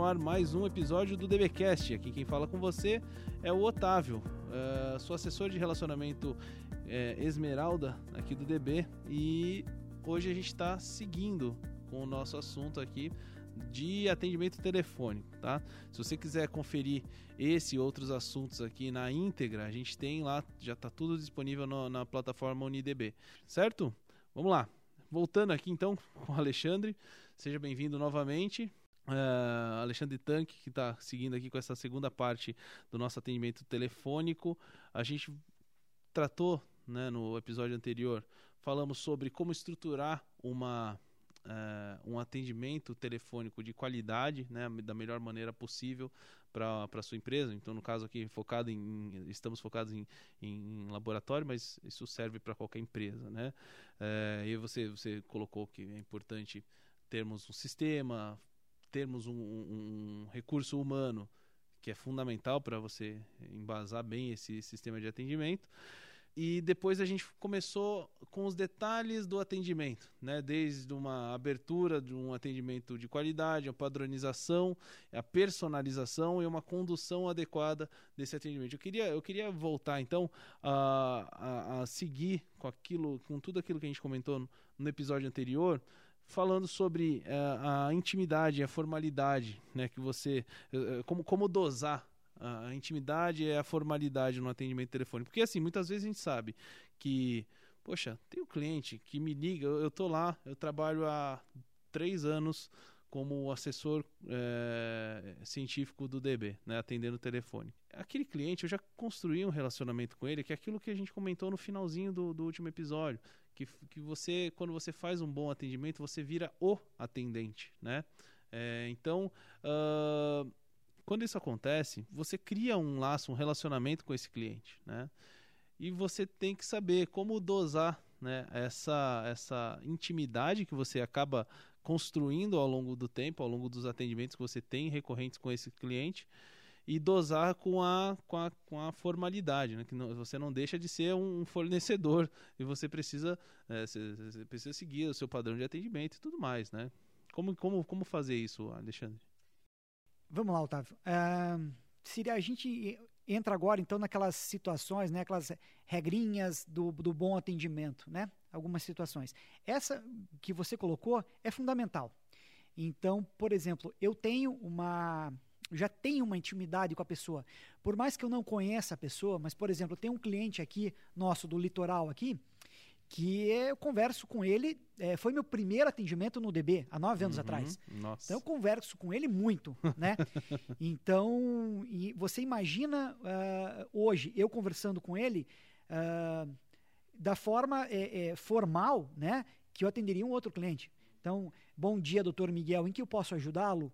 no ar mais um episódio do DBcast. Aqui quem fala com você é o Otávio, uh, sou assessor de relacionamento uh, Esmeralda aqui do DB e hoje a gente está seguindo com o nosso assunto aqui de atendimento telefônico, tá? Se você quiser conferir esse e outros assuntos aqui na íntegra, a gente tem lá, já está tudo disponível no, na plataforma UniDB, certo? Vamos lá. Voltando aqui então com o Alexandre, seja bem-vindo novamente. Uh, Alexandre Tanque, que está seguindo aqui com essa segunda parte do nosso atendimento telefônico. A gente tratou né, no episódio anterior, falamos sobre como estruturar uma uh, um atendimento telefônico de qualidade, né, da melhor maneira possível para a sua empresa. Então, no caso aqui, focado em, estamos focados em, em laboratório, mas isso serve para qualquer empresa. Né? Uh, e você, você colocou que é importante termos um sistema, termos um, um, recurso humano que é fundamental para você embasar bem esse sistema de atendimento. E depois a gente começou com os detalhes do atendimento, né? desde uma abertura de um atendimento de qualidade, a padronização, a personalização e uma condução adequada desse atendimento. Eu queria, eu queria voltar então a, a, a seguir com aquilo, com tudo aquilo que a gente comentou no, no episódio anterior, falando sobre uh, a intimidade, a formalidade, né, que você, uh, como, como dosar a intimidade e a formalidade no atendimento telefônico. Porque assim, muitas vezes a gente sabe que, poxa, tem um cliente que me liga, eu, eu tô lá, eu trabalho há três anos como assessor é, científico do DB, né, atendendo o telefone. Aquele cliente, eu já construí um relacionamento com ele, que é aquilo que a gente comentou no finalzinho do, do último episódio, que, que você, quando você faz um bom atendimento, você vira o atendente, né? É, então, uh, quando isso acontece, você cria um laço, um relacionamento com esse cliente, né? E você tem que saber como dosar né, essa, essa intimidade que você acaba construindo ao longo do tempo, ao longo dos atendimentos que você tem recorrentes com esse cliente e dosar com a, com a, com a formalidade, né? que não, você não deixa de ser um fornecedor e você precisa, é, você, você precisa seguir o seu padrão de atendimento e tudo mais. Né? Como, como, como fazer isso, Alexandre? Vamos lá, Otávio. Uh, se a gente entra agora, então, naquelas situações, né, aquelas regrinhas do, do bom atendimento, né? Algumas situações. Essa que você colocou é fundamental. Então, por exemplo, eu tenho uma já tenho uma intimidade com a pessoa. Por mais que eu não conheça a pessoa, mas, por exemplo, tem um cliente aqui, nosso, do litoral aqui, que eu converso com ele, é, foi meu primeiro atendimento no DB, há nove anos uhum, atrás. Nossa. Então eu converso com ele muito, né? então, você imagina uh, hoje eu conversando com ele uh, da forma é, é, formal, né? Que eu atenderia um outro cliente. Então, bom dia, doutor Miguel, em que eu posso ajudá-lo?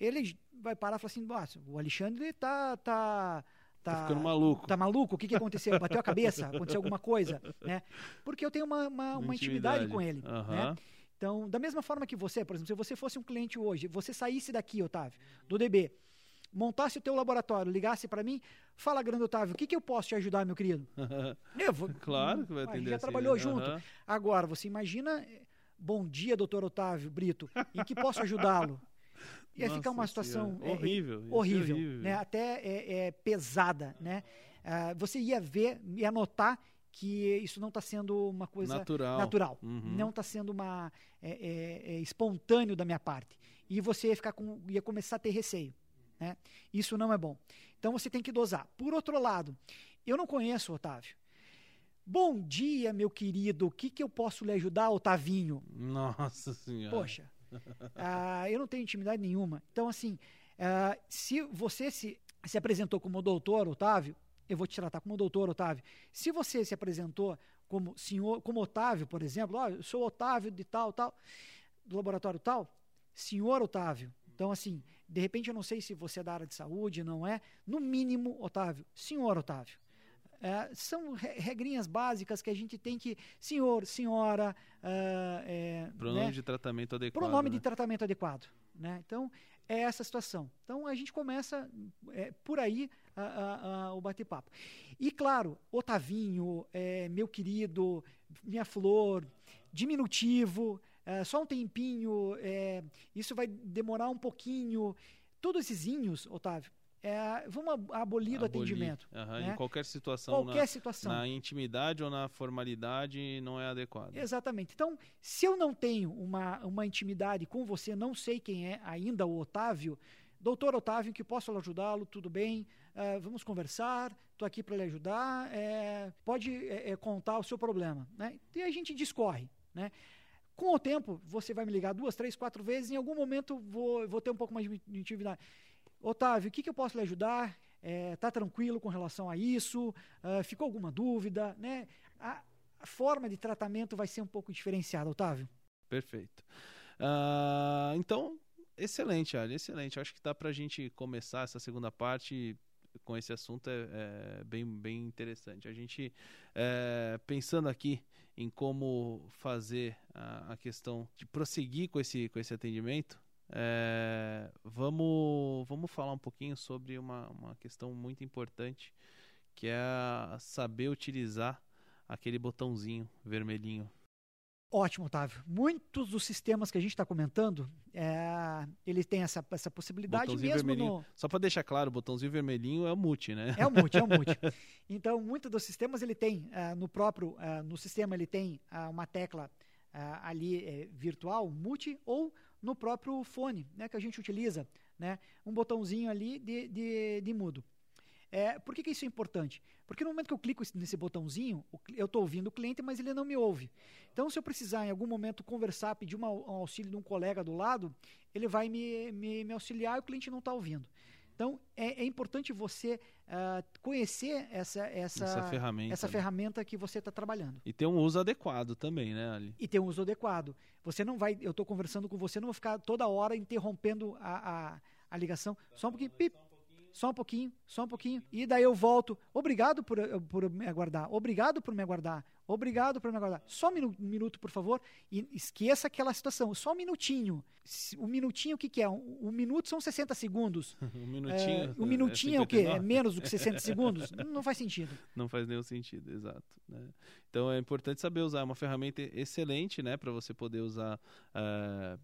Ele vai parar e falar assim, o Alexandre está tá, tá Tá, tá ficando maluco. Tá maluco? O que, que aconteceu? Bateu a cabeça? Aconteceu alguma coisa? Né? Porque eu tenho uma, uma, uma intimidade. intimidade. com ele. Uhum. Né? Então, da mesma forma que você, por exemplo, se você fosse um cliente hoje, você saísse daqui, Otávio, do DB, montasse o teu laboratório, ligasse para mim, fala, grande Otávio, o que, que eu posso te ajudar, meu querido? eu vou, claro que vai atender. A gente já assim, trabalhou né? junto. Uhum. Agora, você imagina, bom dia, doutor Otávio Brito, em que posso ajudá-lo? Ia Nossa ficar uma situação é, horrível, horrível, horrível, né? Até é, é pesada, né? Uh, você ia ver, ia notar que isso não está sendo uma coisa natural, natural. Uhum. não está sendo uma é, é, é, espontâneo da minha parte e você ia ficar com, ia começar a ter receio, né? Isso não é bom. Então você tem que dosar. Por outro lado, eu não conheço o Otávio. Bom dia, meu querido. O que, que eu posso lhe ajudar, Otavinho? Nossa Senhora. Poxa, ah, eu não tenho intimidade nenhuma. Então, assim, ah, se você se, se apresentou como doutor Otávio, eu vou te tratar como doutor Otávio. Se você se apresentou como senhor, como Otávio, por exemplo, oh, eu sou Otávio de tal, tal, do laboratório tal, senhor Otávio. Então, assim, de repente eu não sei se você é da área de saúde, não é? No mínimo, Otávio, senhor Otávio. É, são regrinhas básicas que a gente tem que, senhor, senhora. Uh, é, pronome né? de tratamento adequado. Pronome né? de tratamento adequado. Né? Então, é essa situação. Então, a gente começa é, por aí a, a, a, o bate-papo. E, claro, Otavinho, é, meu querido, minha flor, diminutivo, é, só um tempinho, é, isso vai demorar um pouquinho todos esses inhos, Otávio, é, vamos abolir do atendimento. Uhum, né? Em qualquer situação. Qualquer na, situação. Na intimidade ou na formalidade não é adequado. Exatamente. Então, se eu não tenho uma, uma intimidade com você, não sei quem é ainda o Otávio, doutor Otávio, que posso ajudá-lo, tudo bem, uh, vamos conversar, estou aqui para lhe ajudar, é, pode é, contar o seu problema. Né? E a gente discorre. Né? Com o tempo, você vai me ligar duas, três, quatro vezes, em algum momento vou, vou ter um pouco mais de intimidade. Otávio, o que, que eu posso lhe ajudar? Está é, tranquilo com relação a isso? Uh, ficou alguma dúvida? Né? A, a, forma de tratamento vai ser um pouco diferenciada, Otávio. Perfeito. Uh, então, excelente, Ali, excelente. Acho que dá para a gente começar essa segunda parte com esse assunto é, é bem, bem interessante. A gente, é, pensando aqui em como fazer a, a, questão de prosseguir com esse, com esse atendimento, é, vamos, vamos falar um pouquinho sobre uma, uma questão muito importante, que é saber utilizar aquele botãozinho vermelhinho. Ótimo, Otávio. Muitos dos sistemas que a gente está comentando, é, ele tem essa, essa possibilidade botãozinho mesmo no... Só para deixar claro, o botãozinho vermelhinho é o mute, né? É o mute, é o mute. Então, muitos dos sistemas ele tem, uh, no próprio, uh, no sistema ele tem uh, uma tecla ali virtual, mute, ou no próprio fone, né, que a gente utiliza, né, um botãozinho ali de, de, de mudo. É, por que, que, isso é importante? Porque no momento que eu clico nesse botãozinho, eu estou ouvindo o cliente, mas ele não me ouve. Então, se eu precisar em algum momento conversar, pedir uma, um auxílio de um colega do lado, ele vai me, me, me auxiliar e o cliente não está ouvindo. Então, é, é importante você uh, conhecer essa, essa, essa, ferramenta, essa ferramenta que você está trabalhando. E ter um uso adequado também, né, Ali? E ter um uso adequado. Você não vai, eu estou conversando com você, não vou ficar toda hora interrompendo a, a, a ligação. Só um pouquinho, pip, só um pouquinho, só um pouquinho. E daí eu volto. Obrigado por, por me aguardar. Obrigado por me aguardar. Obrigado por me aguardar. Só um minuto, por favor. E esqueça aquela situação. Só um minutinho. Um minutinho, o que, que é? Um, um, minuto são 60 segundos. um minutinho. É, um minutinho é, é o quê? É menos do que 60 segundos? Não faz sentido. Não faz nenhum sentido, exato. Né? Então é importante saber usar. É uma ferramenta excelente, né? Para você poder usar. Uh,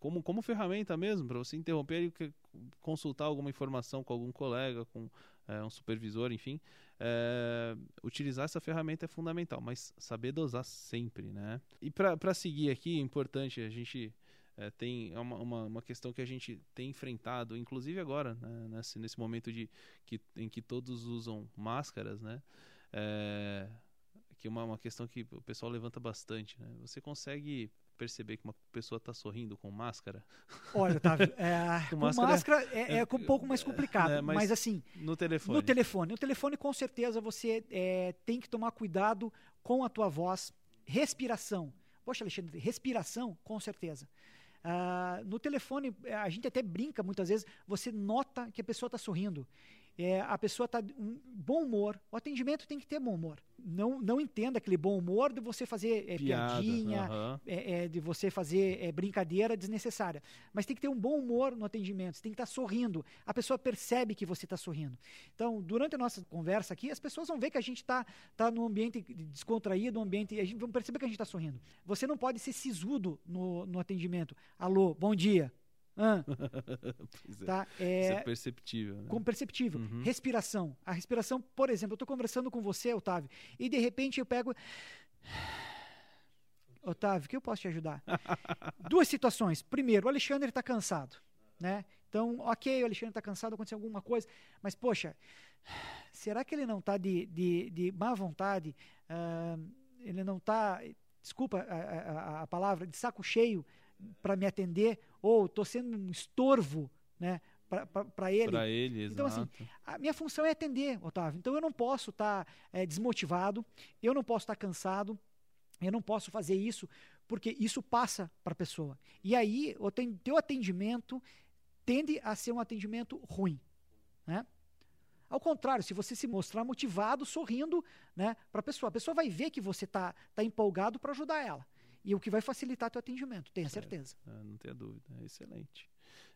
como, como ferramenta mesmo, para você interromper e consultar alguma informação com algum colega, com é, um supervisor, enfim. É, utilizar essa ferramenta é fundamental, mas saber dosar sempre, né? E para seguir aqui, é importante, a gente é, tem uma, uma, uma, questão que a gente tem enfrentado, inclusive agora, né, nesse, nesse momento de, que, em que todos usam máscaras, né? É, que uma, uma questão que o pessoal levanta bastante. Né? Você consegue perceber que uma pessoa está sorrindo com máscara? Olha, Otávio, é, com, máscara, máscara é, é, é, um pouco mais complicado, é, mas, mas, assim... No telefone. No telefone. No telefone, com certeza, você é, tem que tomar cuidado com a tua voz, respiração. Poxa, Alexandre, respiração, com certeza. Uh, no telefone, a gente até brinca muitas vezes, você nota que a pessoa está sorrindo é, a pessoa está um bom humor. O atendimento tem que ter bom humor. Não, não entenda aquele bom humor de você fazer é, Piada, piadinha, é, é, de você fazer é, brincadeira desnecessária. Mas tem que ter um bom humor no atendimento. Você tem que estar tá sorrindo. A pessoa percebe que você está sorrindo. Então, durante a nossa conversa aqui, as pessoas vão ver que a gente está tá num ambiente descontraído, um ambiente. A gente vão perceber que a gente está sorrindo. Você não pode ser sisudo no, no atendimento. Alô, bom dia. Ah, é. Tá? É, Isso é perceptível. Né? Como perceptível. Uhum. Respiração. A respiração, por exemplo, eu estou conversando com você, Otávio, e de repente eu pego. Otávio, que eu posso te ajudar? Duas situações. Primeiro, o Alexandre está cansado. Né? Então, ok, o Alexandre está cansado, aconteceu alguma coisa, mas, poxa, será que ele não está de, de, de má vontade? Uh, ele não está, desculpa a, a, a palavra, de saco cheio para me atender, ou estou sendo um estorvo né, para ele. Para ele, Então, assim, a minha função é atender, Otávio. Então, eu não posso estar tá, é, desmotivado, eu não posso estar tá cansado, eu não posso fazer isso, porque isso passa para a pessoa. E aí, o teu atendimento tende a ser um atendimento ruim. Né? Ao contrário, se você se mostrar motivado, sorrindo né, para a pessoa, a pessoa vai ver que você está tá empolgado para ajudar ela e o que vai facilitar teu atendimento, tenha certeza. É, não tenha dúvida, é excelente.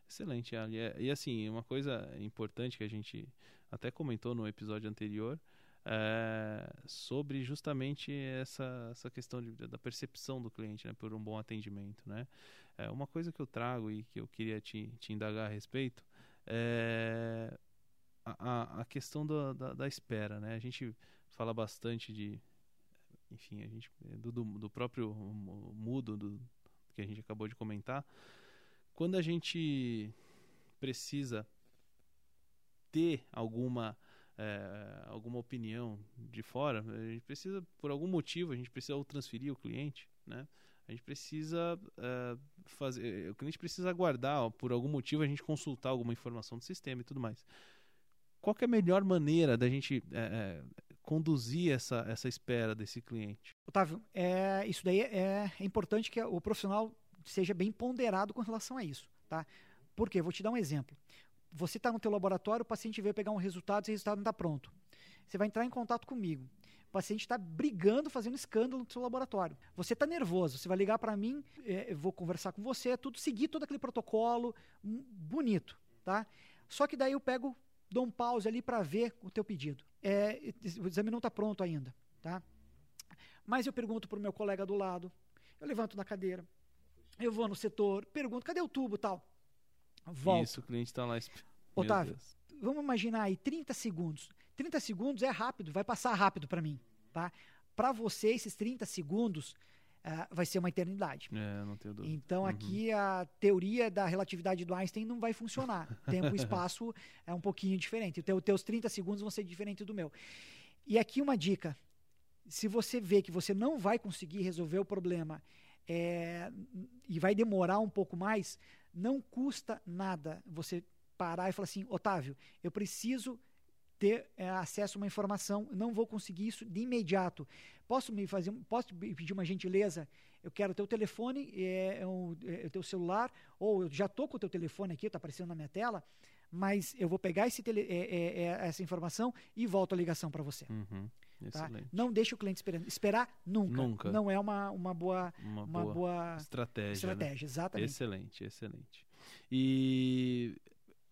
Excelente, Ali. E assim, uma coisa importante que a gente até comentou no episódio anterior é sobre justamente essa, essa questão de, da percepção do cliente né, por um bom atendimento. Né? É, uma coisa que eu trago e que eu queria te, te indagar a respeito é a, a questão da, da, da, espera, né? A gente fala bastante de, enfim, a gente do, do próprio mudo do, que a gente acabou de comentar. Quando a gente precisa ter alguma é, alguma opinião de fora, a gente precisa, por algum motivo, a gente precisa transferir o cliente, né? A gente precisa é, fazer, o cliente precisa aguardar, ó, por algum motivo, a gente consultar alguma informação do sistema e tudo mais. Qual é a melhor maneira da gente é, conduzir essa, essa espera desse cliente? Otávio, é, isso daí é, é importante que o profissional seja bem ponderado com relação a isso, tá? Por quê? Vou te dar um exemplo. Você está no teu laboratório, o paciente veio pegar um resultado e o resultado não está pronto. Você vai entrar em contato comigo. O paciente está brigando, fazendo escândalo no seu laboratório. Você está nervoso, você vai ligar para mim, é, vou conversar com você, é tudo seguir todo aquele protocolo um, bonito, tá? Só que daí eu pego, dou um pause ali para ver o teu pedido. É, o exame não está pronto ainda, tá? Mas eu pergunto para o meu colega do lado, eu levanto da cadeira, eu vou no setor, pergunto, cadê o tubo tal? Volto. Isso, o cliente está lá. Otávio, vamos imaginar aí 30 segundos. 30 segundos é rápido, vai passar rápido para mim, tá? Para você, esses 30 segundos uh, vai ser uma eternidade. É, não tenho dúvida. Então, uhum. aqui a teoria da relatividade do Einstein não vai funcionar. Tempo e espaço é um pouquinho diferente. Então, os teus 30 segundos vão ser diferentes do meu. E aqui uma dica. Se você vê que você não vai conseguir resolver o problema é, e vai demorar um pouco mais, não custa nada você parar e falar assim, Otávio, eu preciso ter é, acesso a uma informação, não vou conseguir isso de imediato. Posso me fazer, posso pedir uma gentileza? Eu quero o teu telefone, é, é, o, é, o teu celular, ou eu já estou com o teu telefone aqui, está aparecendo na minha tela, mas eu vou pegar tele, é, é, é essa informação e volto a ligação para você. Uhum. Tá? Não deixe o cliente esperando. Esperar nunca. nunca. Não é uma, uma boa, uma, uma boa, boa, estratégia. Estratégia, né? exatamente. Excelente, excelente. E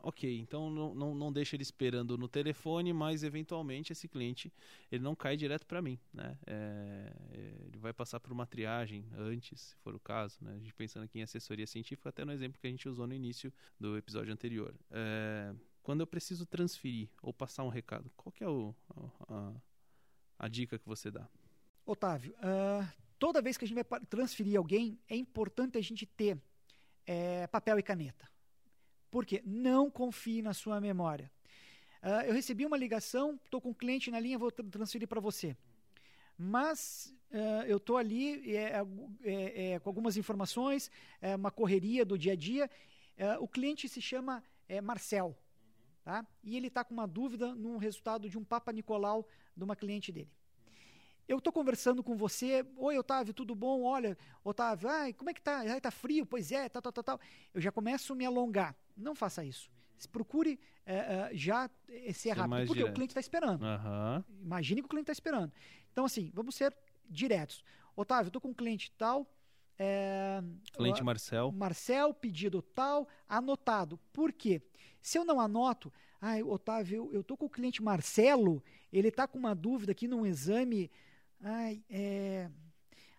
ok, então não, não, não deixa ele esperando no telefone, mas eventualmente esse cliente ele não cai direto para mim, né? É, é, ele vai passar por uma triagem antes, se for o caso, né? A gente pensando aqui em assessoria científica, até no exemplo que a gente usou no início do episódio anterior. É, quando eu preciso transferir ou passar um recado, qual que é o, a, a dica que você dá? Otávio, uh, toda vez que a gente vai transferir alguém, é importante a gente ter é, papel e caneta. Porque não confie na sua memória. Uh, eu recebi uma ligação, estou com um cliente na linha, vou transferir para você. Mas uh, eu estou ali é, é, é, com algumas informações, é uma correria do dia a dia. Uh, o cliente se chama é, Marcel. Tá? E ele está com uma dúvida no resultado de um Papa Nicolau de uma cliente dele. Eu estou conversando com você, oi Otávio, tudo bom? Olha, Otávio, ai, como é que tá? Ai, tá frio? Pois é, tal, tal, tal, tal. Eu já começo a me alongar. Não faça isso. Procure é, é, já ser rápido, porque o cliente está esperando. Uhum. Imagine que o cliente está esperando. Então, assim, vamos ser diretos. Otávio, estou com um cliente tal. É, cliente Marcel. Marcel, pedido tal, anotado. Por quê? Se eu não anoto, ai, Otávio, eu estou com o cliente Marcelo, ele está com uma dúvida aqui num exame Ai, é.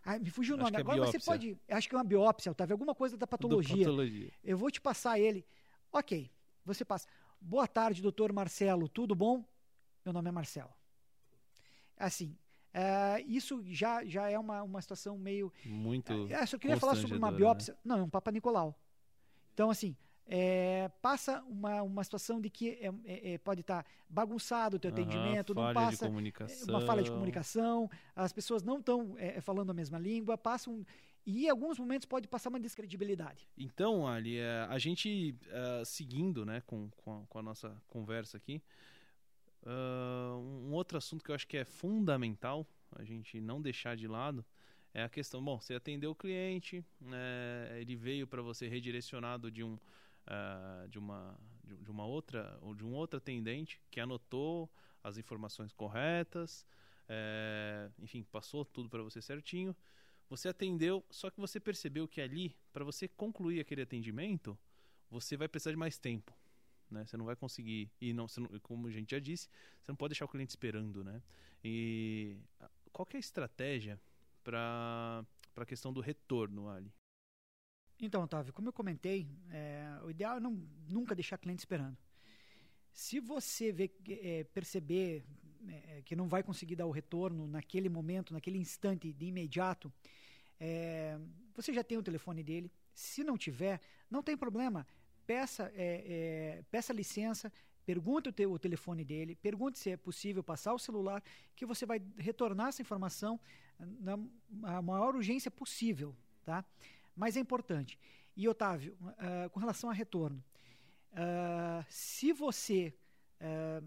Ai, me fugiu o nome. É Agora você pode. Acho que é uma biópsia, Otávio, alguma coisa da patologia. patologia. Eu vou te passar ele. Ok, você passa. Boa tarde, doutor Marcelo, tudo bom? Meu nome é Marcelo. Assim, é, isso já, já é uma, uma situação meio. Muito. É, eu só queria falar sobre uma né? biópsia. Né? Não, é um Papa Nicolau. Então, assim, é, passa uma, uma situação de que é, é, é pode estar tá bagunçado o teu atendimento, não passa é, uma falha de comunicação, as pessoas não estão é, falando a mesma língua, passam e em alguns momentos pode passar uma descredibilidade. Então, Ali, a gente seguindo né, com, com a, com, a, nossa conversa aqui, uh, um outro assunto que eu acho que é fundamental a gente não deixar de lado é a questão, bom, você atendeu o cliente, né, ele veio para você redirecionado de um uh, de, uma, de, de, uma outra ou de um outro atendente que anotou as informações corretas, é, enfim, passou tudo para você certinho. Você atendeu, só que você percebeu que ali, para você concluir aquele atendimento, você vai precisar de mais tempo. Né? Você não vai conseguir, e não, não, como a gente já disse, você não pode deixar o cliente esperando. Né? E qual é a estratégia para a questão do retorno, Ali? Então, Otávio, como eu comentei, é, o ideal é não, nunca deixar cliente esperando. Se você vê, é, perceber é, que não vai conseguir dar o retorno naquele momento, naquele instante de imediato, é, você já tem o telefone dele. Se não tiver, não tem problema. Peça, é, é, peça licença, pergunte o, teu, o telefone dele, pergunte se é possível passar o celular, que você vai retornar essa informação na maior urgência possível, tá? Mas é importante. E Otávio, uh, com relação a retorno, uh, se você uh,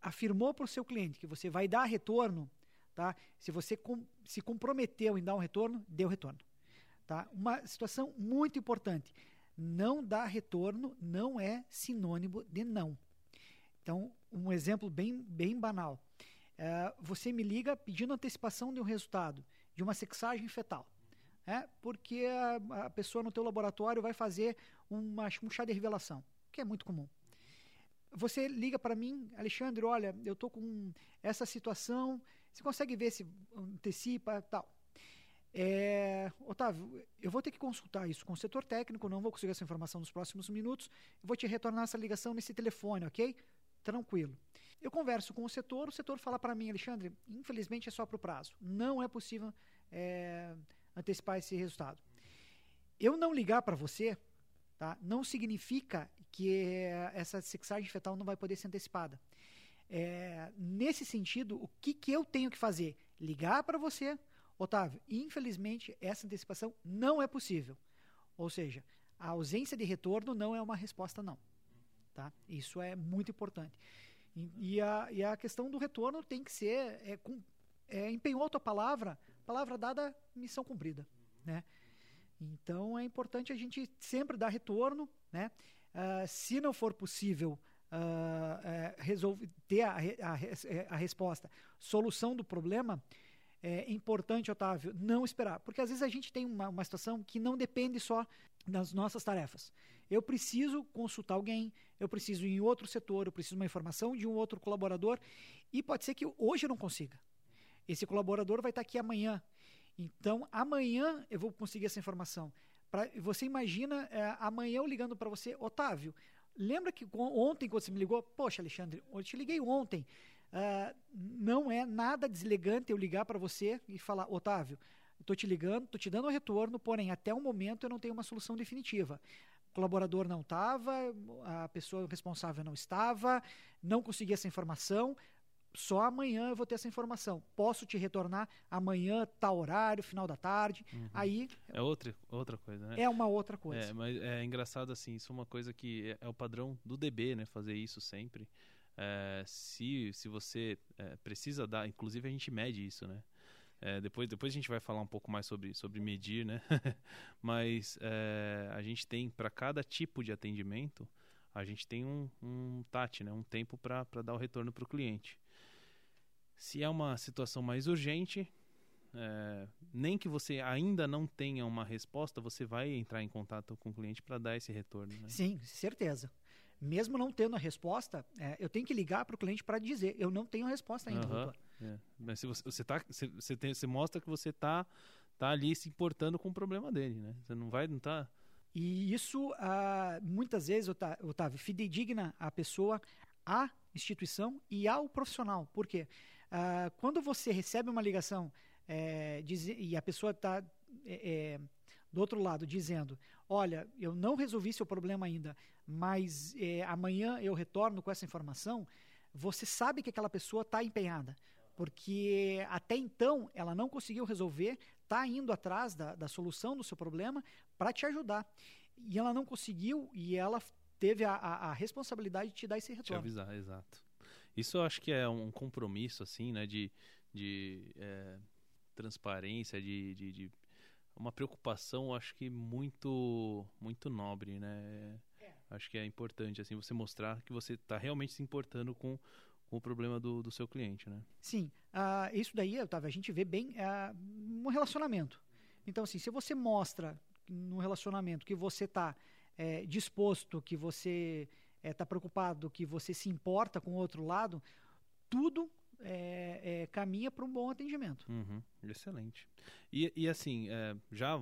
afirmou para o seu cliente que você vai dar retorno, tá? Se você com, se comprometeu em dar um retorno, o retorno, tá? Uma situação muito importante. Não dar retorno não é sinônimo de não. Então, um exemplo bem, bem banal. É, você me liga pedindo antecipação de um resultado de uma sexagem fetal. É, porque a, a, pessoa no teu laboratório vai fazer uma, um chá de revelação, que é muito comum. Você liga para mim, Alexandre, olha, eu estou com essa situação, você consegue ver se antecipa tal. É, Otávio, eu vou ter que consultar isso com o setor técnico, não vou conseguir essa informação nos próximos minutos, vou te retornar essa ligação nesse telefone, ok? Tranquilo. Eu converso com o setor, o setor fala para mim, Alexandre, infelizmente é só para o prazo. Não é possível é, antecipar esse resultado. Eu não ligar para você, tá, não significa que essa sexagem fetal não vai poder ser antecipada. É, nesse sentido, o que, que eu tenho que fazer? Ligar para você, Otávio, infelizmente essa antecipação não é possível. Ou seja, a ausência de retorno não é uma resposta não. Tá? Isso é muito importante. E, a, e a questão do retorno tem que ser é, com, é, empenhou a tua palavra, palavra dada, missão cumprida, né? Então é importante a gente sempre dar retorno, né? Uh, se não for possível uh, uh, resolver, ter a, a, a, resposta, solução do problema, é importante, Otávio, não esperar. Porque às vezes a gente tem uma, uma situação que não depende só das nossas tarefas. Eu preciso consultar alguém, eu preciso ir em outro setor, eu preciso uma informação de um outro colaborador e pode ser que hoje eu não consiga. Esse colaborador vai estar aqui amanhã. Então, amanhã eu vou conseguir essa informação. Pra, você imagina é, amanhã eu ligando para você, Otávio, lembra que ontem quando você me ligou, poxa, Alexandre, eu te liguei ontem. Uh, não é nada deslegante eu ligar para você e falar, Otávio, estou te ligando, estou te dando um retorno, porém, até o momento eu não tenho uma solução definitiva. O colaborador não estava, a pessoa responsável não estava, não consegui essa informação. Só amanhã eu vou ter essa informação. Posso te retornar amanhã, tal horário, final da tarde. Uhum. Aí. É outra, outra coisa, né? É uma outra coisa. É, mas é engraçado assim, isso é uma coisa que é, é o padrão do DB, né? Fazer isso sempre. É, se, se você é, precisa dar, inclusive a gente mede isso, né? É, depois, depois a gente vai falar um pouco mais sobre, sobre medir, né? Mas é, a gente tem, para cada tipo de atendimento, a gente tem um, um TAT, né? um tempo para dar o retorno para o cliente. Se é uma situação mais urgente, é, nem que você ainda não tenha uma resposta, você vai entrar em contato com o cliente para dar esse retorno. Né? Sim, certeza mesmo não tendo a resposta, é, eu tenho que ligar para o cliente para dizer, eu não tenho a resposta ainda, uhum. É. Mas se você, você, tá, você, você, tem, você mostra que você está tá ali se importando com o problema dele, né? Você não vai, não tá... E isso, ah, muitas vezes, Otávio, fidedigna a pessoa, à instituição e ao profissional. Por quê? Ah, quando você recebe uma ligação é, diz, e a pessoa está é, é, do outro lado dizendo: Olha, eu não resolvi seu problema ainda, mas é, amanhã eu retorno com essa informação. Você sabe que aquela pessoa está empenhada, porque até então ela não conseguiu resolver, está indo atrás da, da solução do seu problema para te ajudar. E ela não conseguiu e ela teve a, a, a, responsabilidade de te dar esse retorno. Te avisar, exato. Isso eu acho que é um compromisso, assim, né, de, de é, transparência, de, de, de uma preocupação, acho que muito muito nobre, né? É. Acho que é importante assim você mostrar que você está realmente se importando com, com o problema do, do seu cliente, né? Sim, uh, isso daí, Otávio, a gente vê bem uh, no relacionamento. Então, assim, se você mostra no relacionamento que você está é, disposto, que você está é, preocupado, que você se importa com o outro lado, tudo é, é, caminha para um bom atendimento. Uhum, excelente. E, e assim, é, já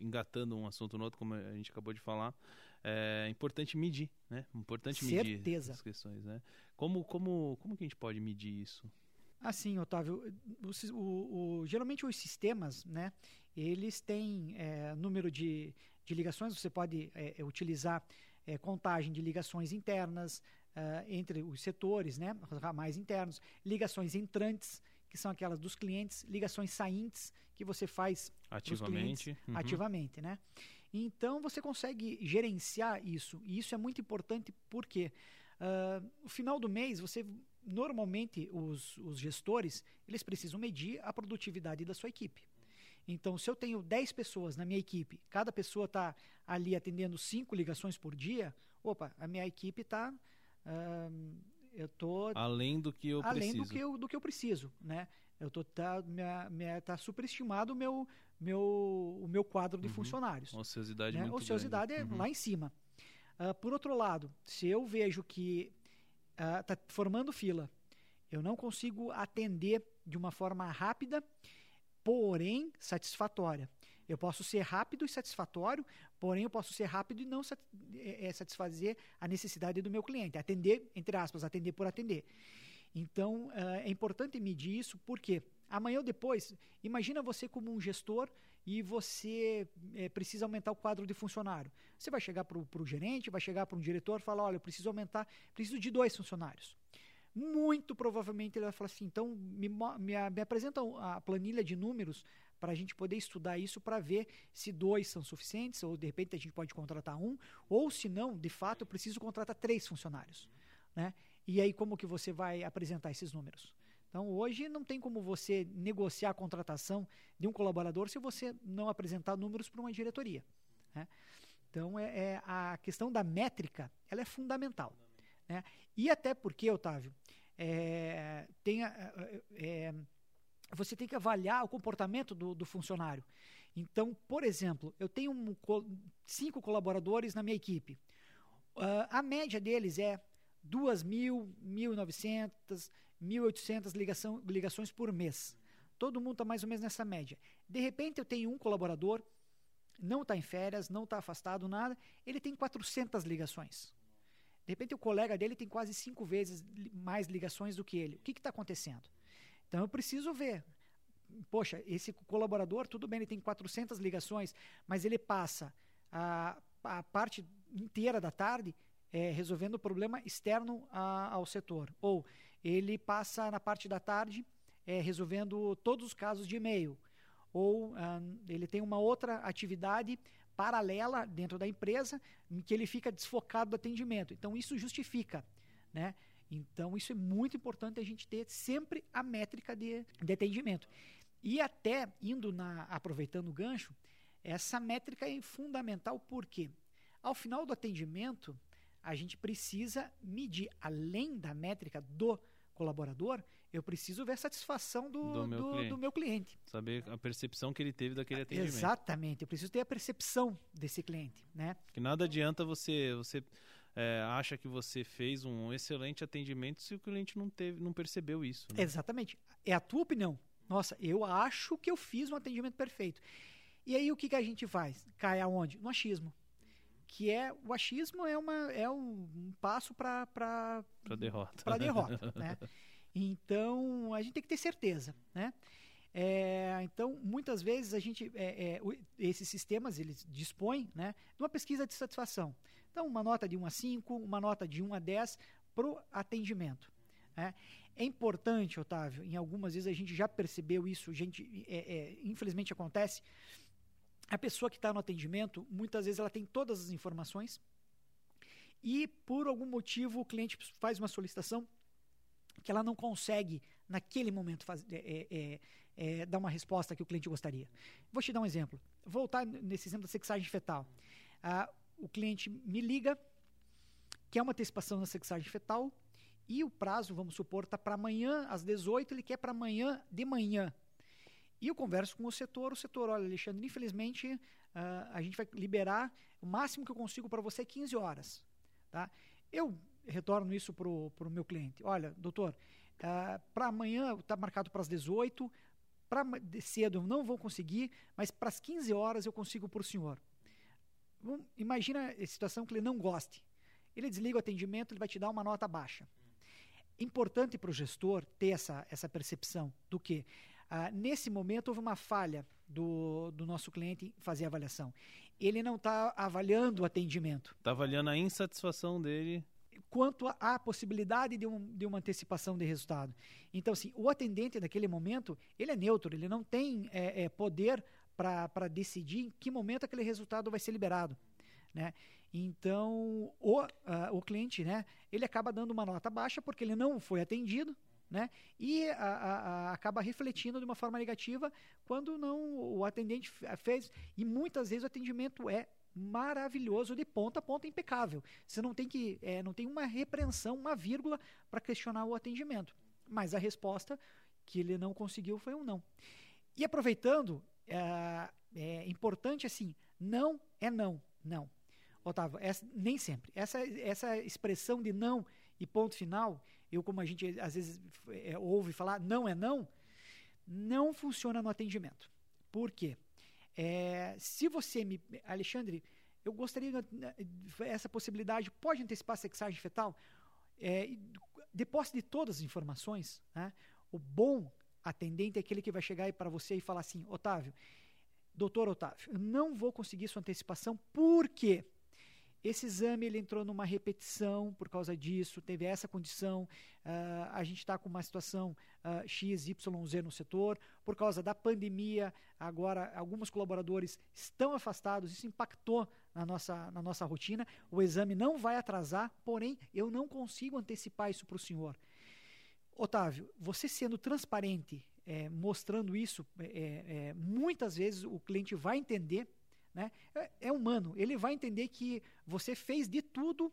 engatando um assunto no outro, como a gente acabou de falar, é importante medir, né? Importante Certeza. medir as questões, né? Como, como, como que a gente pode medir isso? Assim, Otávio, o, o, o, geralmente os sistemas, né, eles têm é, número de, de ligações, você pode é utilizar é, contagem de ligações internas uh, entre os setores, né, ramais internos, ligações entrantes, que são aquelas dos clientes, ligações saintes, que você faz ativamente, clientes, uhum. ativamente, né? Então você consegue gerenciar isso, e isso é muito importante porque uh, no final do mês você normalmente os, os gestores eles precisam medir a produtividade da sua equipe. Então, se eu tenho 10 pessoas na minha equipe, cada pessoa está ali atendendo 5 ligações por dia, opa, a minha equipe está. Uh, eu tô além do que eu além preciso. do que eu, do que eu preciso, né? Eu tô tá minha, minha tá superestimado o meu meu o meu quadro de uhum. funcionários. Ociosidade né? muito Ociosidade grande. é uhum. lá em cima. Uh, por outro lado, se eu vejo que está formando fila, eu não consigo atender de uma forma rápida, porém satisfatória. Eu posso ser rápido e satisfatório, porém eu posso ser rápido e não é, satisfazer a necessidade do meu cliente. Atender, entre aspas, atender por atender. Então, uh, é importante medir isso, porque amanhã ou depois, imagina você como um gestor e você é, precisa aumentar o quadro de funcionário. Você vai chegar para o gerente, vai chegar para um diretor e falar, olha, eu preciso aumentar, preciso de dois funcionários. Muito provavelmente ele vai falar assim, então me, me, me apresenta a planilha de números para a gente poder estudar isso para ver se dois são suficientes, ou de repente a gente pode contratar um, ou se não, de fato, eu preciso contratar três funcionários. Né? E aí como que você vai apresentar esses números? Então, hoje não tem como você negociar a contratação de um colaborador se você não apresentar números para uma diretoria. Né? Então, é, é, a questão da métrica ela é fundamental. Né? E até porque, Otávio, é, tem a, é, você tem que avaliar o comportamento do, do funcionário. Então, por exemplo, eu tenho um, cinco colaboradores na minha equipe. Uh, a média deles é 2.000, 1.900, 1.800 ligação, ligações por mês. Todo mundo está mais ou menos nessa média. De repente, eu tenho um colaborador, não está em férias, não está afastado, nada, ele tem 400 ligações. De repente, o colega dele tem quase cinco vezes mais ligações do que ele. O que está acontecendo? Então, eu preciso ver. Poxa, esse colaborador, tudo bem, ele tem 400 ligações, mas ele passa a, a parte inteira da tarde é, resolvendo o problema externo a, ao setor. Ou ele passa na parte da tarde é, resolvendo todos os casos de e-mail. Ou ah, ele tem uma outra atividade paralela dentro da empresa em que ele fica desfocado do atendimento. Então, isso justifica. Né? Então, isso é muito importante a gente ter sempre a métrica de, de atendimento. E até indo na, aproveitando o gancho, essa métrica é fundamental porque ao final do atendimento, a gente precisa medir, além da métrica do colaborador, eu preciso ver a satisfação do, do, meu, do, cliente. do meu, cliente. Saber a percepção que ele teve daquele atendimento. Exatamente, eu preciso ter a percepção desse cliente. Né? Que nada adianta você. você é, acha que você fez um excelente atendimento se o cliente não teve, não percebeu isso. Né? Exatamente. É a tua opinião. Nossa, eu acho que eu fiz um atendimento perfeito. E aí o que, que a gente faz? Cai aonde? No achismo que é o achismo é uma é um, um passo para para derrota para derrota né então a gente tem que ter certeza né é, então muitas vezes a gente é, é, esses sistemas eles dispõem né de uma pesquisa de satisfação então uma nota de 1 a 5 uma nota de 1 a 10 para o atendimento né? é importante Otávio em algumas vezes a gente já percebeu isso gente é, é, infelizmente acontece a pessoa que está no atendimento, muitas vezes ela tem todas as informações e por algum motivo o cliente faz uma solicitação que ela não consegue naquele momento fazer, é, é, é, dar uma resposta que o cliente gostaria. Vou te dar um exemplo. Voltar nesse exemplo da sexagem fetal. Ah, o cliente me liga, quer uma antecipação na sexagem fetal e o prazo, vamos supor, está para amanhã às 18, ele quer para amanhã de manhã. E eu converso com o setor, o setor, olha, Alexandre, infelizmente uh, a gente vai liberar, o máximo que eu consigo para você é 15 horas. Tá? Eu retorno isso para o meu cliente. Olha, doutor, uh, para amanhã está marcado para as 18, para cedo eu não vou conseguir, mas para as 15 horas eu consigo para o senhor. imagina a situação que ele não goste. Ele desliga o atendimento, ele vai te dar uma nota baixa. Importante para o gestor ter essa, essa percepção do que ah, nesse momento houve uma falha do, do nosso cliente fazer a avaliação. Ele não está avaliando o atendimento. Está avaliando a insatisfação dele quanto à possibilidade de, um, de, uma antecipação de resultado. Então, assim, o atendente naquele momento, ele é neutro, ele não tem é, é, poder para decidir em que momento aquele resultado vai ser liberado. Né? Então, o, uh, o cliente, né, ele acaba dando uma nota baixa porque ele não foi atendido, né? E a, a, a, acaba refletindo de uma forma negativa quando não o atendente fez. E muitas vezes o atendimento é maravilhoso de ponta a ponta impecável. Você não tem que é, não tem uma repreensão, uma vírgula para questionar o atendimento. Mas a resposta que ele não conseguiu foi um não. E aproveitando, é, é importante assim, não é não, não. Otávio, essa, nem sempre. Essa, essa expressão de não e ponto final, eu como a gente às vezes é, ouve falar não é não, não funciona no atendimento. Por quê? É, se você me. Alexandre, eu gostaria essa possibilidade, pode antecipar a sexagem fetal? É, de todas as informações, né, o bom atendente é aquele que vai chegar para você e falar assim, Otávio, doutor Otávio, eu não vou conseguir sua antecipação, por quê? Esse exame ele entrou numa repetição por causa disso, teve essa condição. Uh, a gente está com uma situação uh, X, Y, Z no setor. Por causa da pandemia, agora alguns colaboradores estão afastados, isso impactou na nossa, na nossa rotina. O exame não vai atrasar, porém, eu não consigo antecipar isso para o senhor. Otávio, você sendo transparente, é, mostrando isso, é, é, muitas vezes o cliente vai entender né? É, é humano, ele vai entender que você fez de tudo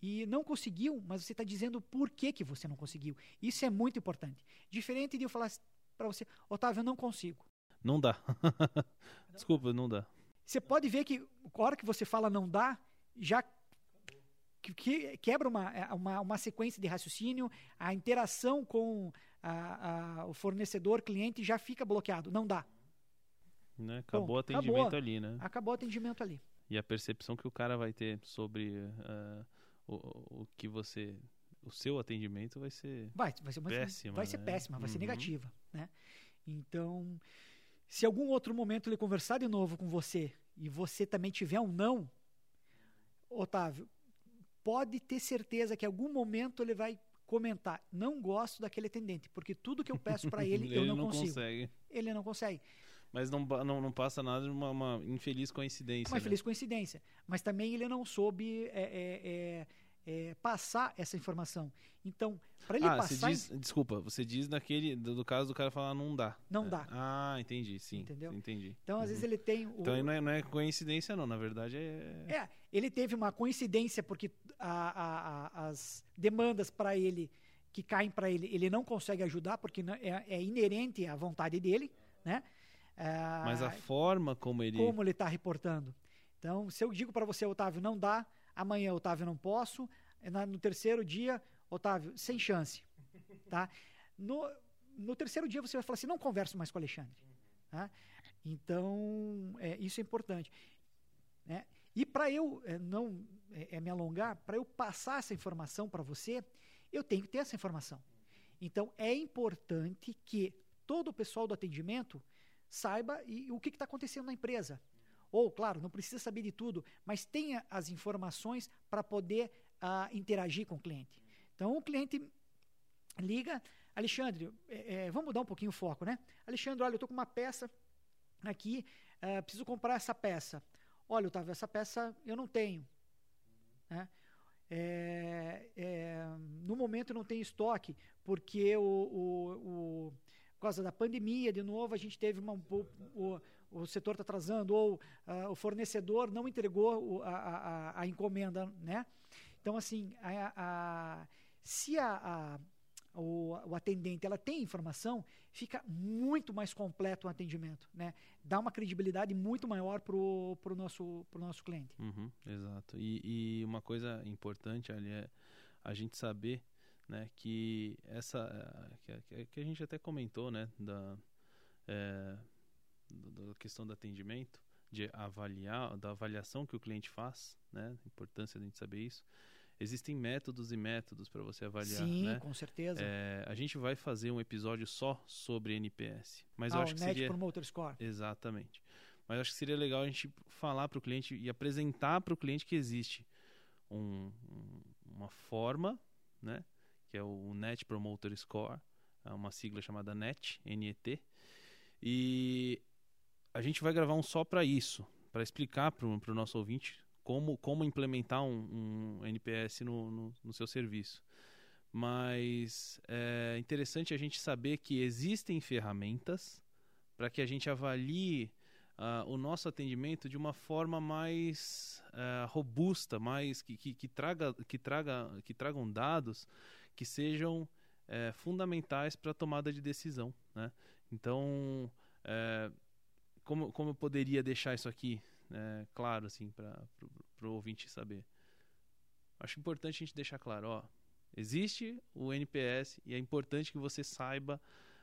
e não conseguiu, mas você está dizendo por que, que você não conseguiu. Isso é muito importante. Diferente de eu falar para você, Otávio, eu não consigo. Não dá. Desculpa, não dá. Você pode ver que a hora que você fala não dá, já que quebra uma, é, uma, uma sequência de raciocínio, a interação com a, a, o fornecedor, cliente já fica bloqueado. Não dá. Né? Acabou Bom, o atendimento acabou, ali, né? Acabou o atendimento ali. E a percepção que o cara vai ter sobre uh, o, o que você. O seu atendimento vai ser. Vai, vai ser uma, péssima. Vai ser né? péssima, vai uhum. ser negativa. Né? Então, se algum outro momento ele conversar de novo com você e você também tiver um não, Otávio, pode ter certeza que em algum momento ele vai comentar: não gosto daquele atendente, porque tudo que eu peço para ele, ele, eu não, não consigo. Consegue. Ele não consegue. Mas não, não, não passa nada de uma, uma infeliz coincidência. Uma né? infeliz coincidência. Mas também ele não soube é, é, é, é passar essa informação. Então, para ele ah, passar. Diz, desculpa, você diz naquele. Do, do, caso do cara falar não dá. Não dá. Ah, entendi, sim. Entendeu? Entendi. Então, às uhum. vezes ele tem. O... Então não é, não é coincidência, não. Na verdade é. É, ele teve uma coincidência porque a, a, a, as demandas para ele que caem para ele, ele não consegue ajudar porque é, é inerente à vontade dele, né? Mas a forma como ele. Como ele está reportando. Então, se eu digo para você, Otávio, não dá, amanhã, Otávio, não posso, no terceiro dia, Otávio, sem chance. Tá? No, no terceiro dia você vai falar assim, não converso mais com o Alexandre. Tá? Então, é, isso é importante. Né? E para eu é, não é, é me alongar, para eu passar essa informação para você, eu tenho que ter essa informação. Então, é importante que todo o pessoal do atendimento saiba e, o que está acontecendo na empresa. Ou, claro, não precisa saber de tudo, mas tenha as informações para poder uh, interagir com o cliente. Então, o cliente liga, Alexandre, é, é, vamos mudar um pouquinho o foco, né? Alexandre, olha, eu estou com uma peça aqui, uh, preciso comprar essa peça. Olha, Otávio, essa peça eu não tenho. Né? É, é, no momento não tenho estoque, porque o, o, o causa da pandemia, de novo, a gente teve uma, o, o setor está atrasando, ou uh, o fornecedor não entregou a, a, a, encomenda, né? Então, assim, a, a se a, o, o, atendente ela tem informação, fica muito mais completo o atendimento, né? Dá uma credibilidade muito maior para o nosso, pro nosso cliente. Uhum, exato. E, e, uma coisa importante ali é a gente saber né, que essa que, que, a gente até comentou, né, da, é, da questão do atendimento, de avaliar, da avaliação que o cliente faz, né? A importância de a gente saber isso. Existem métodos e métodos para você avaliar. Sim, né? com certeza. É, a gente vai fazer um episódio só sobre NPS, mas ah, eu acho que seria Promoter Score. exatamente. Mas acho que seria legal a gente falar para o cliente e apresentar para o cliente que existe um, um, uma forma, né? Que é o Net Promoter Score, é uma sigla chamada NET, NET, e a gente vai gravar um só para isso, para explicar para o nosso ouvinte como, como implementar um, um NPS no, no, no, seu serviço. Mas é interessante a gente saber que existem ferramentas para que a gente avalie uh, o nosso atendimento de uma forma mais uh, robusta, mais que, que, que, traga, que, traga, que tragam dados que sejam uh, fundamentais para a tomada de decisão. Né? Então, é, como, como eu poderia deixar isso aqui é, claro assim para o ouvinte saber? Acho importante a gente deixar claro, ó, existe o NPS e é importante que você saiba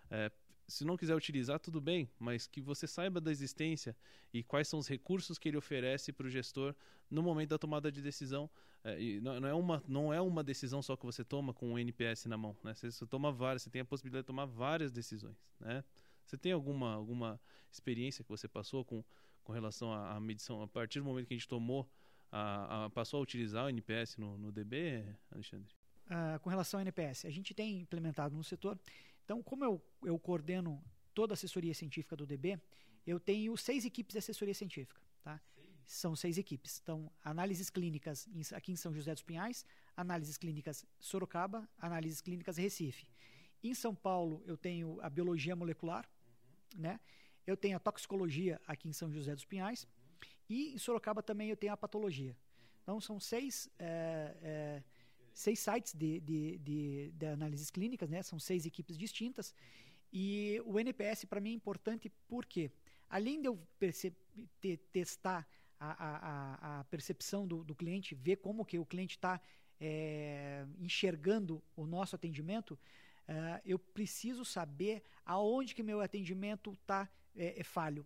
é, se não quiser utilizar, tudo bem, mas que você saiba da existência e quais são os recursos que ele oferece para o gestor no momento da tomada de decisão. É, não, é uma, não é uma decisão só que você toma com o NPS na mão. Né? Você, você toma várias, você tem a possibilidade de tomar várias decisões. Né? Você tem alguma, alguma experiência que você passou com, com relação à, à medição, a partir do momento que a gente tomou, a, a, passou a utilizar o NPS no, no DB, Alexandre? Uh, com relação ao NPS, a gente tem implementado no setor. Então, como eu, eu coordeno toda a assessoria científica do DB, eu tenho seis equipes de assessoria científica. Tá? São seis equipes. Então, análises clínicas aqui em São José dos Pinhais, análises clínicas Sorocaba, análises clínicas Recife. Em São Paulo, eu tenho a biologia molecular, né? Eu tenho a toxicologia aqui em São José dos Pinhais. E em Sorocaba também eu tenho a patologia. Então, são seis, é, é, seis sites de, de, de, de, análises clínicas, né? São seis equipes distintas. E o NPS, para mim, é importante porque, além de eu te, testar a, a, a percepção do, do, cliente, ver como que o cliente está é, enxergando o nosso atendimento, uh, eu preciso saber aonde que meu atendimento está é, é, falho.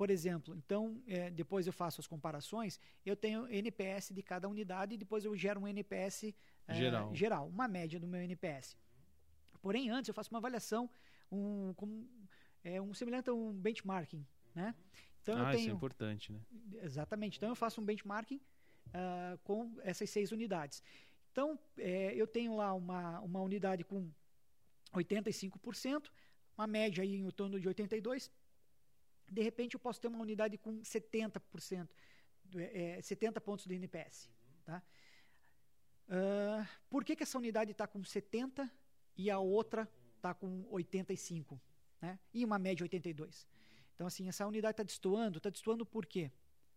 Por exemplo, então, é, depois eu faço as comparações, eu tenho NPS de cada unidade e depois eu gero um NPS é, geral. geral, uma média do meu NPS. Porém, antes eu faço uma avaliação, um, com, é, um semelhante a um benchmarking, né? Então ah, eu tenho, isso é importante, né? Exatamente. Então eu faço um benchmarking uh, com essas seis unidades. Então é, eu tenho lá uma, uma unidade com 85%, uma média aí em torno de 82%, de repente eu posso ter uma unidade com 70%, é, 70 pontos de NPS. Tá? Uh, por que, que essa unidade está com 70 e a outra está com 85? Né? E uma média 82? Então, assim, essa unidade está destoando. Está destoando por quê?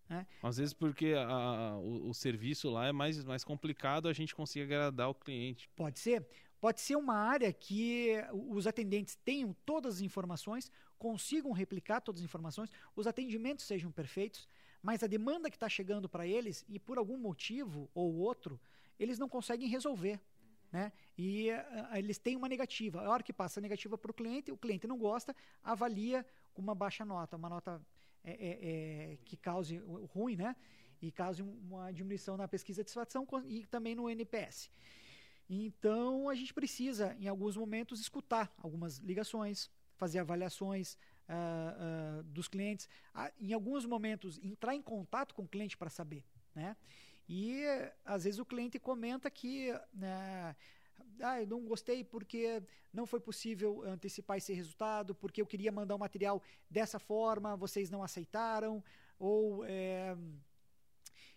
Né? Às vezes porque a, a, o, o, serviço lá é mais, mais complicado, a gente consegue agradar o cliente. Pode ser. Pode ser uma área que os atendentes tenham todas as informações, consigam replicar todas as informações, os atendimentos sejam perfeitos, mas a demanda que está chegando para eles, e por algum motivo ou outro, eles não conseguem resolver. Né? E uh, eles têm uma negativa. A hora que passa a negativa para o cliente, o cliente não gosta, avalia com uma baixa nota, uma nota é, é, é, que cause ruim, né? E cause uma diminuição na pesquisa de satisfação e também no NPS. Então, a gente precisa, em alguns momentos, escutar algumas ligações, fazer avaliações uh, uh, dos clientes, uh, em alguns momentos, entrar em contato com o cliente para saber. Né? E, às vezes, o cliente comenta que. Né, ah, eu não gostei porque não foi possível antecipar esse resultado, porque eu queria mandar o material dessa forma, vocês não aceitaram, ou é,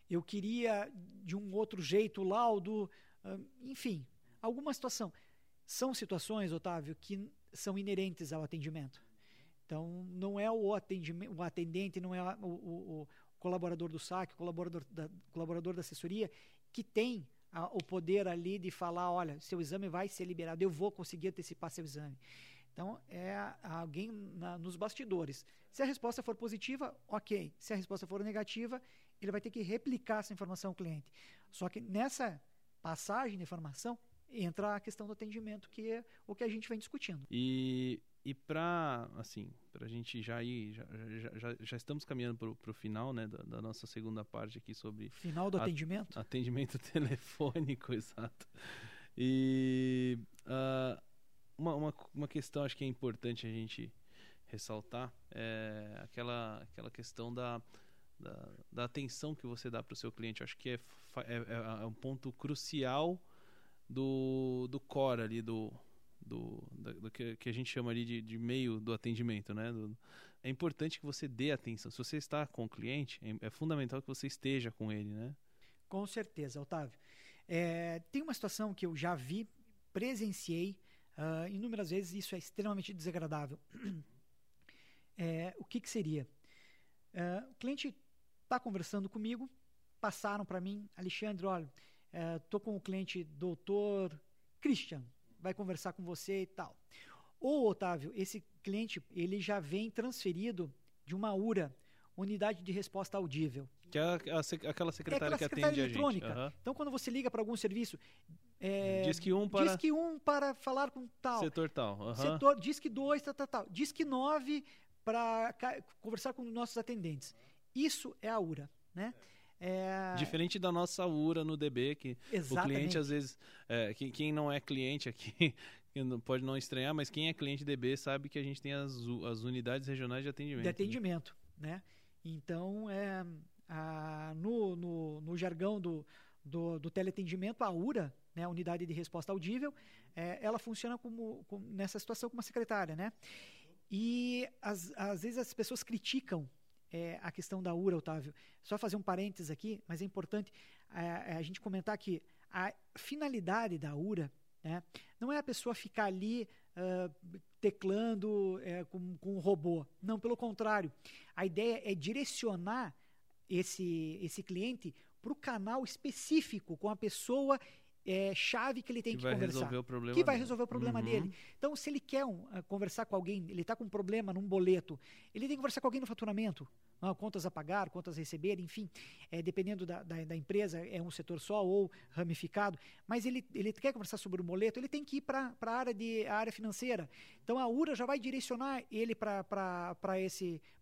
eu queria de um outro jeito o laudo, enfim, alguma situação. São situações, Otávio, que são inerentes ao atendimento. Então, não é o, atendimento, o atendente, não é o, o, o colaborador do saque, o colaborador da, colaborador da assessoria, que tem a, o poder ali de falar: olha, seu exame vai ser liberado, eu vou conseguir antecipar seu exame. Então, é alguém na, nos bastidores. Se a resposta for positiva, ok. Se a resposta for negativa, ele vai ter que replicar essa informação ao cliente. Só que nessa passagem de informação, entra a questão do atendimento, que é o que a gente vem discutindo. E e para assim, para a gente já ir, já, já, já, já estamos caminhando para o final, né, da, da, nossa segunda parte aqui sobre final do atendimento, atendimento telefônico, exato. E uh, uma, uma, uma questão acho que é importante a gente ressaltar é aquela aquela questão da da, da atenção que você dá para o seu cliente. Acho que é, é, é, é, um ponto crucial do, do core ali, do, do, do que, que, a gente chama ali de, de meio do atendimento, né? Do, é importante que você dê atenção. Se você está com o cliente, é, é fundamental que você esteja com ele, né? Com certeza, Otávio. É, tem uma situação que eu já vi, presenciei uh, inúmeras vezes, isso é extremamente desagradável. É, o que, que seria? Uh, o cliente está conversando comigo, passaram para mim, Alexandre, olha, estou é, com o cliente doutor Christian, vai conversar com você e tal. Ou, Otávio, esse cliente ele já vem transferido de uma URA, Unidade de Resposta Audível. Que é a, a, aquela secretária é aquela que secretária atende eletrônica. Uhum. Então, quando você liga para algum serviço, é, diz que um para diz que um para falar com tal setor tal, uhum. setor diz que dois tal tal, tal. diz que nove para conversar com nossos atendentes. Isso é a URA, né? É... Diferente da nossa URA no DB, que Exatamente. o cliente às vezes, é, quem, quem, não é cliente aqui pode não estranhar, mas quem é cliente DB sabe que a gente tem as, as unidades regionais de atendimento. De atendimento, né? né? Então, é, a, no, no, no, jargão do, do, do teleatendimento, a URA, né, a Unidade de Resposta Audível, é, ela funciona como, como, nessa situação como uma secretária, né? E às, às vezes as pessoas criticam é, a questão da URA, Otávio. Só fazer um parênteses aqui, mas é importante a, é, é a gente comentar que a finalidade da URA né, não é a pessoa ficar ali uh, teclando é, com, com um robô. Não, pelo contrário. A ideia é direcionar esse, esse cliente para o canal específico com a pessoa é, chave que ele tem que, que conversar. que vai resolver o problema uhum. dele. Então, se ele quer um, uh, conversar com alguém, ele está com um problema num boleto, ele tem que conversar com alguém no faturamento. Uh, contas a pagar, contas a receber, enfim. É, dependendo da, da, da, empresa, é um setor só ou ramificado. Mas ele, ele quer conversar sobre o boleto, ele tem que ir para a área, de, a área financeira. Então, a URA já vai direcionar ele para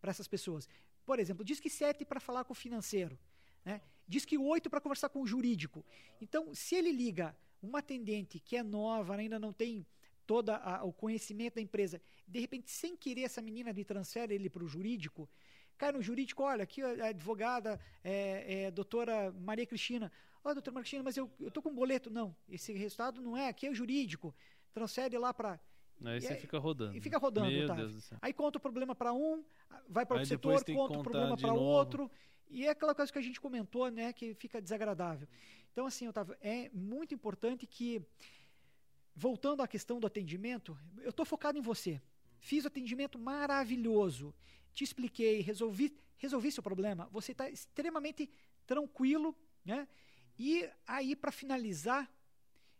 essas pessoas. Por exemplo, diz que sete para falar com o financeiro. Né? Diz que oito para conversar com o jurídico. Então, se ele liga uma atendente que é nova, ainda não tem todo o conhecimento da empresa, de repente, sem querer, essa menina me transfere ele para o jurídico, cai no jurídico, olha, aqui a advogada, é, é, doutora Maria Cristina, ó, oh, doutora Maria Cristina, mas eu estou com um boleto. Não, esse resultado não é, aqui é o jurídico. Transfere lá para... Aí você fica rodando. E fica rodando, Meu tá? Aí conta o problema para um, vai para o setor, conta o problema para o outro. E é aquela coisa que a gente comentou, né, que fica desagradável. Então, assim, Otávio, é muito importante que, voltando à questão do atendimento, eu estou focado em você. Fiz o atendimento maravilhoso, te expliquei, resolvi, resolvi seu problema. Você está extremamente tranquilo, né? E aí, para finalizar,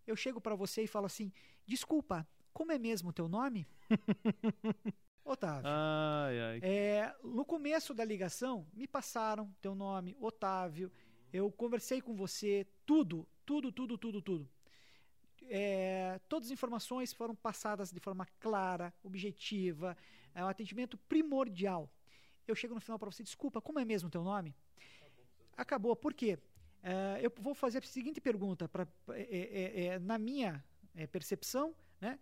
eu chego para você e falo assim: desculpa, como é mesmo o teu nome? Otávio. Ai, ai. É, no começo da ligação, me passaram teu nome, Otávio. Eu conversei com você, tudo, tudo, tudo, tudo, tudo. É, todas as informações foram passadas de forma clara, objetiva, é um atendimento primordial. Eu chego no final para você, desculpa, como é mesmo teu nome? Acabou, por quê? É, eu vou fazer a seguinte pergunta, pra, é, é, é, na minha percepção, né?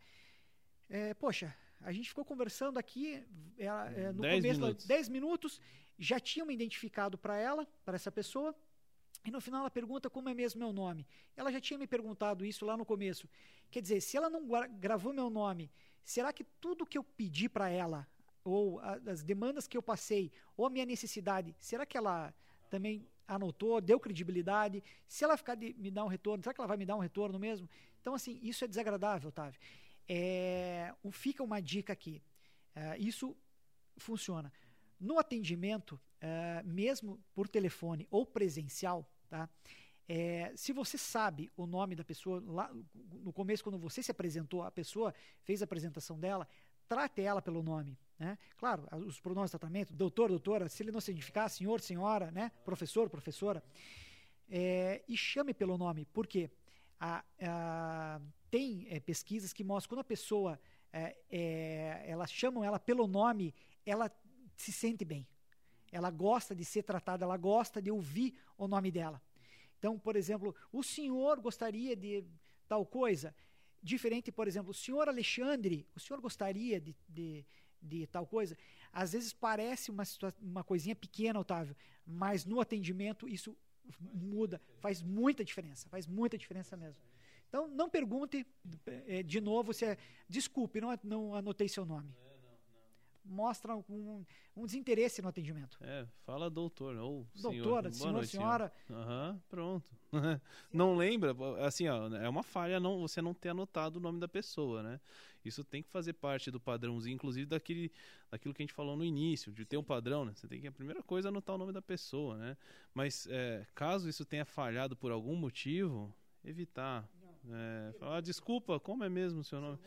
poxa, a gente ficou conversando aqui ela, é, no dez começo, minutos. 10 minutos, já tinham me identificado para ela, para essa pessoa, e no final ela pergunta como é mesmo meu nome. Ela já tinha me perguntado isso lá no começo. Quer dizer, se ela não gravou meu nome, será que tudo que eu pedi para ela, ou a, as demandas que eu passei, ou a minha necessidade, será que ela também anotou, deu credibilidade? Se ela ficar de me dar um retorno, será que ela vai me dar um retorno mesmo? Então, assim, isso é desagradável, Otávio. É, fica uma dica aqui. É, isso funciona. No atendimento, é, mesmo por telefone ou presencial, tá? É, se você sabe o nome da pessoa, lá no começo, quando você se apresentou, a pessoa fez a apresentação dela, trate ela pelo nome. Né? Claro, os pronomes de tratamento, doutor, doutora, se ele não se identificar, senhor, senhora, né? professor, professora, é, e chame pelo nome. Por quê? A, a, tem é, pesquisas que mostram quando a pessoa é, é, elas chamam ela pelo nome, ela se sente bem. Ela gosta de ser tratada, ela gosta de ouvir o nome dela. Então, por exemplo, o senhor gostaria de tal coisa? Diferente, por exemplo, o senhor Alexandre, o senhor gostaria de, de, de tal coisa? Às vezes parece uma, uma coisinha pequena, Otávio, mas no atendimento isso muda, faz muita diferença, faz muita diferença mesmo. Então, não pergunte é, de novo se é. Desculpe, não, não anotei seu nome. É, Mostra um, um, desinteresse no atendimento. É, fala doutor, ou Doutora, senhor, senhor senhora. Aham, uhum, pronto. não lembra, assim, ó, é uma falha não, você não ter anotado o nome da pessoa, né? Isso tem que fazer parte do padrãozinho, inclusive daquele, daquilo que a gente falou no início, de ter um padrão, né? Você tem que, a primeira coisa, é anotar o nome da pessoa, né? Mas é, caso isso tenha falhado por algum motivo, evitar é, falar, ah, desculpa, como é mesmo o seu nome?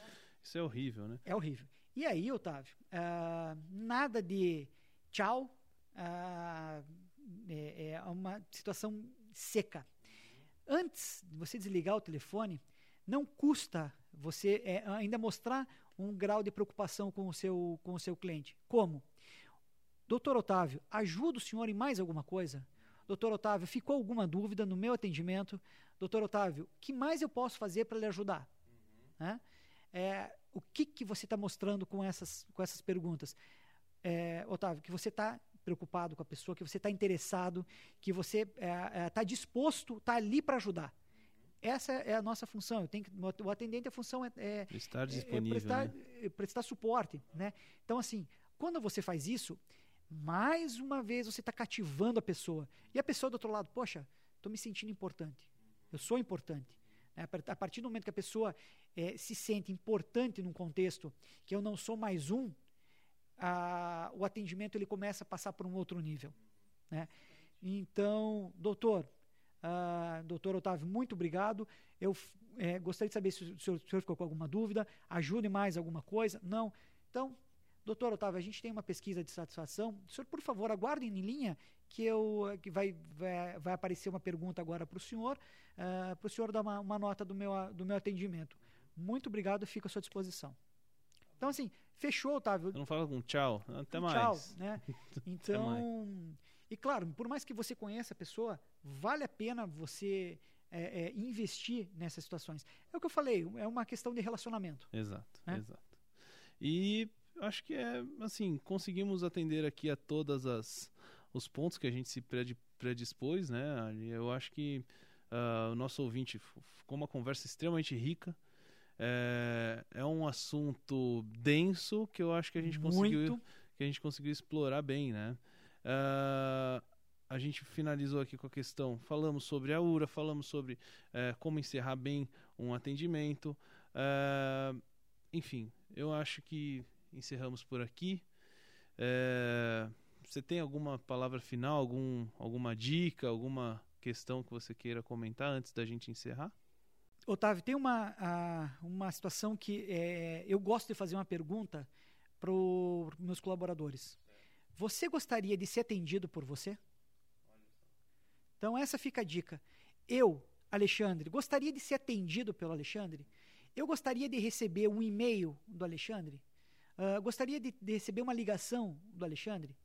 Isso é horrível, né? É horrível. E aí, Otávio, uh, nada de tchau, uh, é, é, uma situação seca. Antes de você desligar o telefone, não custa você é, ainda mostrar um grau de preocupação com o seu, com o seu cliente. Como? Doutor Otávio, ajuda o senhor em mais alguma coisa? Doutor Otávio, ficou alguma dúvida no meu atendimento? doutor Otávio, o que mais eu posso fazer para lhe ajudar? Uhum. Né? É, o que, que você está mostrando com essas, com essas perguntas? É, Otávio, que você está preocupado com a pessoa, que você está interessado, que você está é, é tá disposto, está ali para ajudar. Uhum. Essa é a nossa função. Eu tenho que, o atendente, a função é, é estar é, disponível, prestar, né? prestar suporte. Né? Então, assim, quando você faz isso, mais uma vez você está cativando a pessoa. E a pessoa do outro lado, poxa, estou me sentindo importante. Eu sou importante. Né? A partir do momento que a pessoa é, se sente importante num contexto que eu não sou mais um, a, o atendimento ele começa a passar por um outro nível. Né? Então, doutor, uh, doutor Otávio, muito obrigado. Eu é, gostaria de saber se o, senhor, se o senhor ficou com alguma dúvida, ajude mais alguma coisa. Não. Então, doutor Otávio, a gente tem uma pesquisa de satisfação. O senhor, por favor, aguarde em linha que, eu, que vai, vai, vai aparecer uma pergunta agora para o senhor, uh, para o senhor dar uma, uma, nota do meu, do meu atendimento. Muito obrigado, fico à sua disposição. Então, assim, fechou, Otávio. Eu não fala com tchau, até um mais. Tchau, né? Então, e claro, por mais que você conheça a pessoa, vale a pena você é, é, investir nessas situações. É o que eu falei, é uma questão de relacionamento. Exato, né? exato. E acho que é assim, conseguimos atender aqui a todas as os pontos que a gente se predispôs, né? Eu acho que uh, o nosso ouvinte ficou uma conversa extremamente rica. É, é, um assunto denso que eu acho que a gente Muito. conseguiu que a gente conseguiu explorar bem, né? Uh, a gente finalizou aqui com a questão, falamos sobre a URA, falamos sobre uh, como encerrar bem um atendimento. Uh, enfim, eu acho que encerramos por aqui. Uh, você tem alguma palavra final, algum, alguma dica, alguma questão que você queira comentar antes da gente encerrar? Otávio, tem uma, uma situação que é, eu gosto de fazer uma pergunta para os meus colaboradores. Você gostaria de ser atendido por você? Então, essa fica a dica. Eu, Alexandre, gostaria de ser atendido pelo Alexandre? Eu gostaria de receber um e-mail do Alexandre? Uh, gostaria de, de receber uma ligação do Alexandre?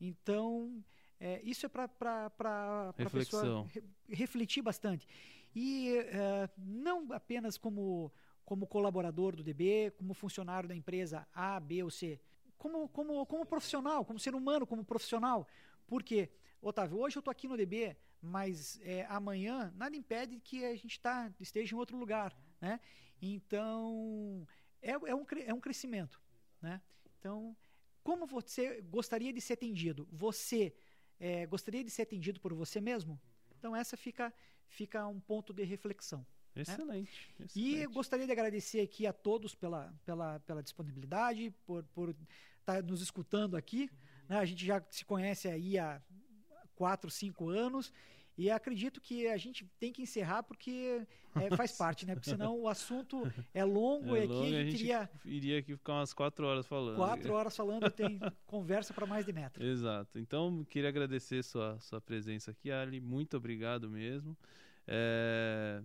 Então, é, isso é para a pessoa re, refletir bastante. E é, não apenas como, como colaborador do DB, como funcionário da empresa A, B ou C, como, como, como profissional, como ser humano, como profissional. Porque, Otávio, hoje eu estou aqui no DB, mas é, amanhã nada impede que a gente tá, esteja em outro lugar. Né? Então, é, é, um, é um crescimento. Né? Então, como você gostaria de ser atendido? Você é, gostaria de ser atendido por você mesmo? Então, essa fica, fica um ponto de reflexão. Excelente, né? excelente. E gostaria de agradecer aqui a todos pela, pela, pela disponibilidade, por estar tá nos escutando aqui. Né? A gente já se conhece aí há quatro, cinco anos e acredito que a gente tem que encerrar porque é, faz parte, né? Porque senão o assunto é longo é e aqui longo, a gente iria... iria aqui ficar umas quatro horas falando. Quatro horas falando, tem conversa para mais de metro. Exato. Então, queria agradecer sua, sua presença aqui, Ali. Muito obrigado mesmo. É,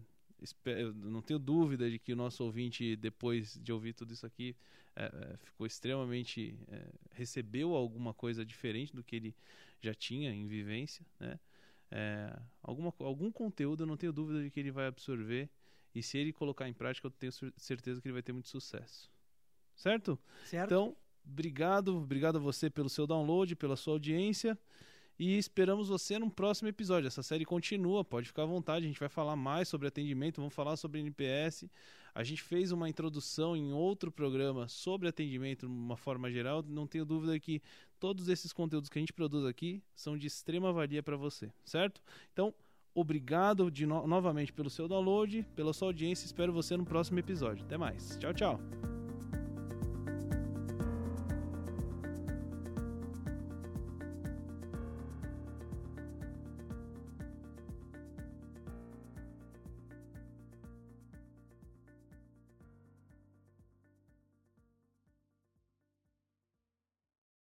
eu não tenho dúvida de que o nosso ouvinte, depois de ouvir tudo isso aqui, é, é, ficou extremamente. É, recebeu alguma coisa diferente do que ele já tinha em vivência. Né? É, alguma, algum conteúdo eu não tenho dúvida de que ele vai absorver. E se ele colocar em prática, eu tenho certeza que ele vai ter muito sucesso. Certo? Certo. Então, obrigado. Obrigado a você pelo seu download, pela sua audiência. E esperamos você num próximo episódio. Essa série continua, pode ficar à vontade. A gente vai falar mais sobre atendimento, vamos falar sobre NPS. A gente fez uma introdução em outro programa sobre atendimento de uma forma geral. Não tenho dúvida que todos esses conteúdos que a gente produz aqui são de extrema valia para você, certo? Então, obrigado de no novamente pelo seu download, pela sua audiência. Espero você no próximo episódio. Até mais. Tchau, tchau.